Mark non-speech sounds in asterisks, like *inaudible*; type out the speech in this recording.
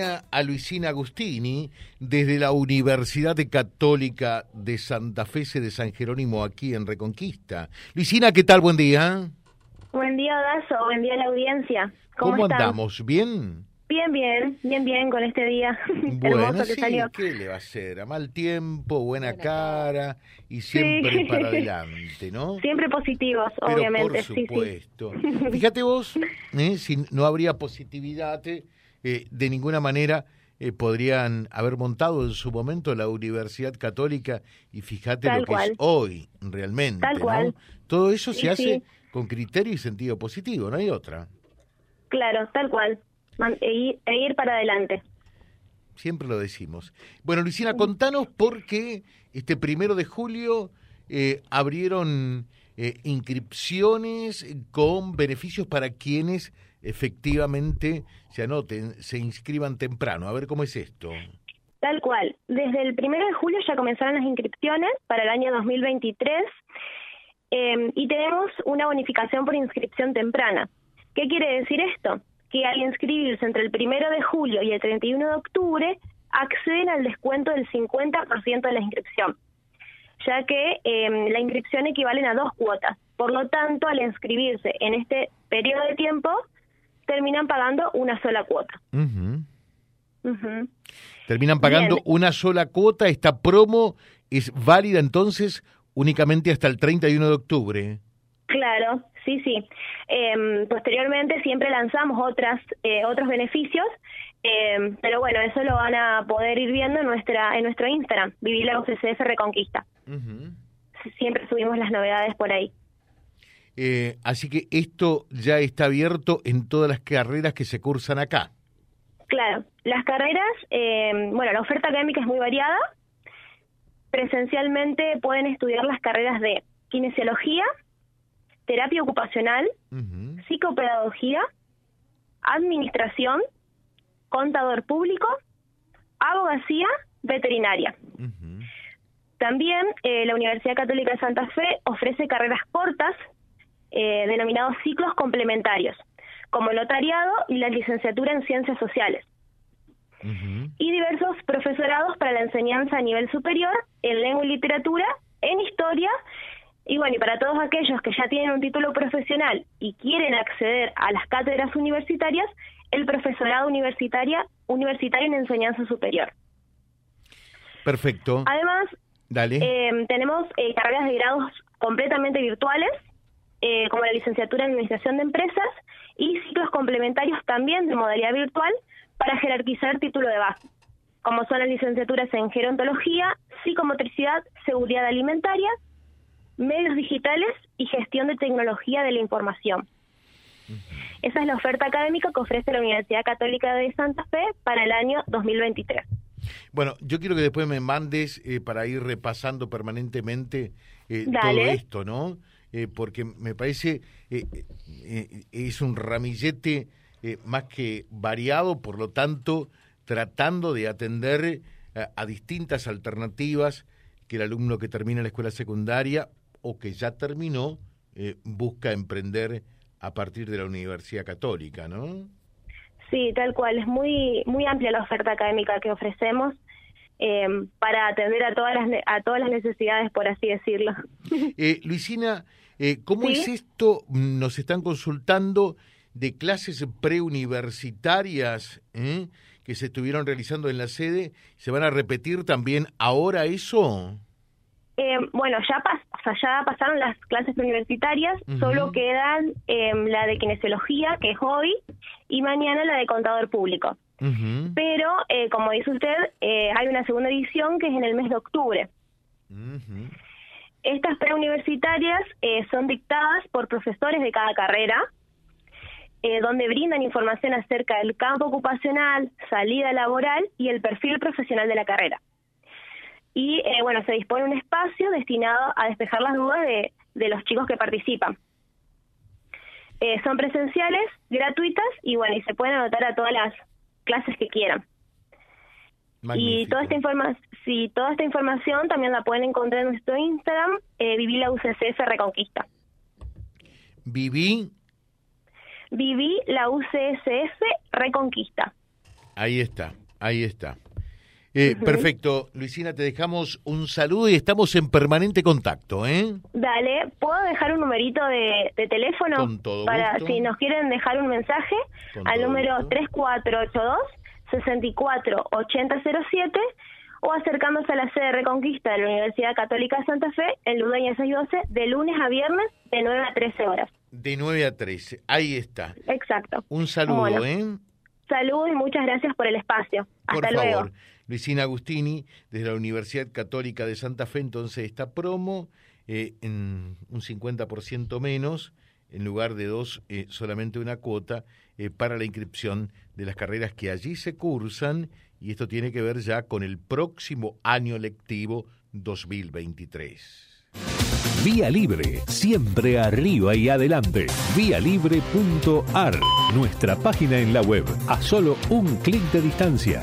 a Luisina Agustini desde la Universidad Católica de Santa Fe de San Jerónimo aquí en Reconquista. Luisina, ¿qué tal? Buen día. Buen día, Dazo. Buen día a la audiencia. ¿Cómo, andamos? ¿Bien? Bien, bien, bien, bien con este día *laughs* bueno, que sí, salió. ¿Qué le va a hacer? A mal tiempo, buena, cara y siempre para *laughs* adelante, ¿no? Siempre positivos, obviamente. Por supuesto. *laughs* Fíjate vos, ¿eh? si no habría positividad eh, de ninguna manera eh, podrían haber montado en su momento la Universidad Católica y fíjate lo que es hoy realmente. Tal Todo eso se hace con criterio y sentido positivo, no hay otra. Claro, tal cual. E, e ir, para adelante. Siempre lo decimos. Bueno, Luisina, contanos por qué este primero de julio eh, abrieron inscripciones con beneficios para quienes efectivamente se anoten, se inscriban temprano. A ver cómo es esto. Tal cual. Desde el primero de julio ya comenzaron las inscripciones para el año 2023 em, y tenemos una bonificación por inscripción temprana. ¿Qué quiere decir esto? Que al inscribirse entre el primero de julio y el 31 de octubre acceden al descuento del 50% de la inscripción, ya que em, la inscripción equivalen a dos cuotas. Por lo tanto, al inscribirse en este periodo de tiempo, terminan pagando una sola cuota. Terminan pagando una sola cuota. Esta promo es válida entonces únicamente hasta el 31 de octubre. Claro, sí, sí. Em, posteriormente siempre lanzamos otras eh, otros beneficios, em, pero bueno, eso lo van a poder ir viendo en nuestra en nuestro Instagram, Vivir la UCCF Reconquista. Siempre subimos las novedades por ahí. Eh, así que esto ya está abierto en todas las carreras que se cursan acá. Claro, las carreras, eh, bueno, la oferta académica es muy variada. Presencialmente pueden estudiar las carreras de kinesiología, terapia ocupacional, psicopedagogía, administración, contador público, abogacía, veterinaria. También eh, la Universidad Católica de Santa Fe ofrece carreras cortas eh, denominados ciclos complementarios, como el notariado y la licenciatura en ciencias sociales. Y diversos profesorados para la enseñanza a nivel superior en lengua y literatura, en historia, y bueno, y para todos aquellos que ya tienen un título profesional y quieren acceder a las cátedras universitarias, el profesorado universitaria, universitario en enseñanza superior. Perfecto. Además, Dale. Eh, tenemos eh, carreras de grados completamente virtuales eh, como la licenciatura en Administración de Empresas y ciclos complementarios también de modalidad virtual para jerarquizar título de base, como son las licenciaturas en Gerontología, Psicomotricidad, Seguridad Alimentaria, Medios Digitales y Gestión de Tecnología de la Información. Esa es la oferta académica que ofrece la Universidad Católica de Santa Fe para el año 2023. Bueno, yo quiero que después me mandes eh, para ir repasando permanentemente eh, todo esto, ¿no? Eh, porque me parece eh, eh, es un ramillete más que variado, por lo tanto, tratando de atender a distintas alternativas que el alumno que termina la escuela secundaria o que ya terminó busca emprender a partir de la Universidad Católica, ¿no? Sí, tal cual. Es muy muy amplia la oferta académica que ofrecemos para atender a todas las a todas las necesidades, por así decirlo. *laughs* Luisina, eh, ¿Cómo es esto? Nos están consultando de clases preuniversitarias ¿eh? que se estuvieron realizando en la sede. ¿Se van a repetir también ahora eso? Eh, bueno, ya, ya pasaron las clases preuniversitarias, solo quedan em, la de kinesiología, que es hoy, y mañana la de contador público. Pero, eh, como dice usted, hay una segunda edición que es en el mes de octubre. Estas preuniversitarias eh, son dictadas por profesores de cada carrera, eh, donde brindan información acerca del campo ocupacional, salida laboral y el perfil profesional de la carrera. Y eh, bueno, se dispone un espacio destinado a despejar las dudas de, los chicos que participan. son presenciales, gratuitas y bueno, y se pueden anotar a todas las clases que quieran. Y toda esta, informa si toda esta información también la pueden encontrar en nuestro Instagram, eh, Viví la UCCF Reconquista. Viví. Viví la UCSF Reconquista. Ahí está, ahí está. Eh, Perfecto. Luisina, te dejamos un saludo y estamos en permanente contacto, ¿eh? Dale, ¿puedo dejar un numerito de, teléfono? Con todo Para si nos quieren dejar un mensaje al número 3482 648007 o acercándose a la sede de Reconquista de la Universidad Católica de Santa Fe en Ludueña 612 de lunes a viernes de 9 a 13 horas. De 9 a 13, ahí está. Exacto. Un saludo, ¿eh? Saludos y muchas gracias por el espacio. Hasta por luego. Luisina Agustini, desde la Universidad Católica de Santa Fe, entonces esta promo eh, en un 50% menos, en lugar de dos, eh, solamente una cuota eh, para la inscripción de las carreras que allí se cursan, y esto tiene que ver ya con el próximo año lectivo 2023. Vía Libre, siempre arriba y adelante. Vialibre.ar, nuestra página en la web, a solo un clic de distancia.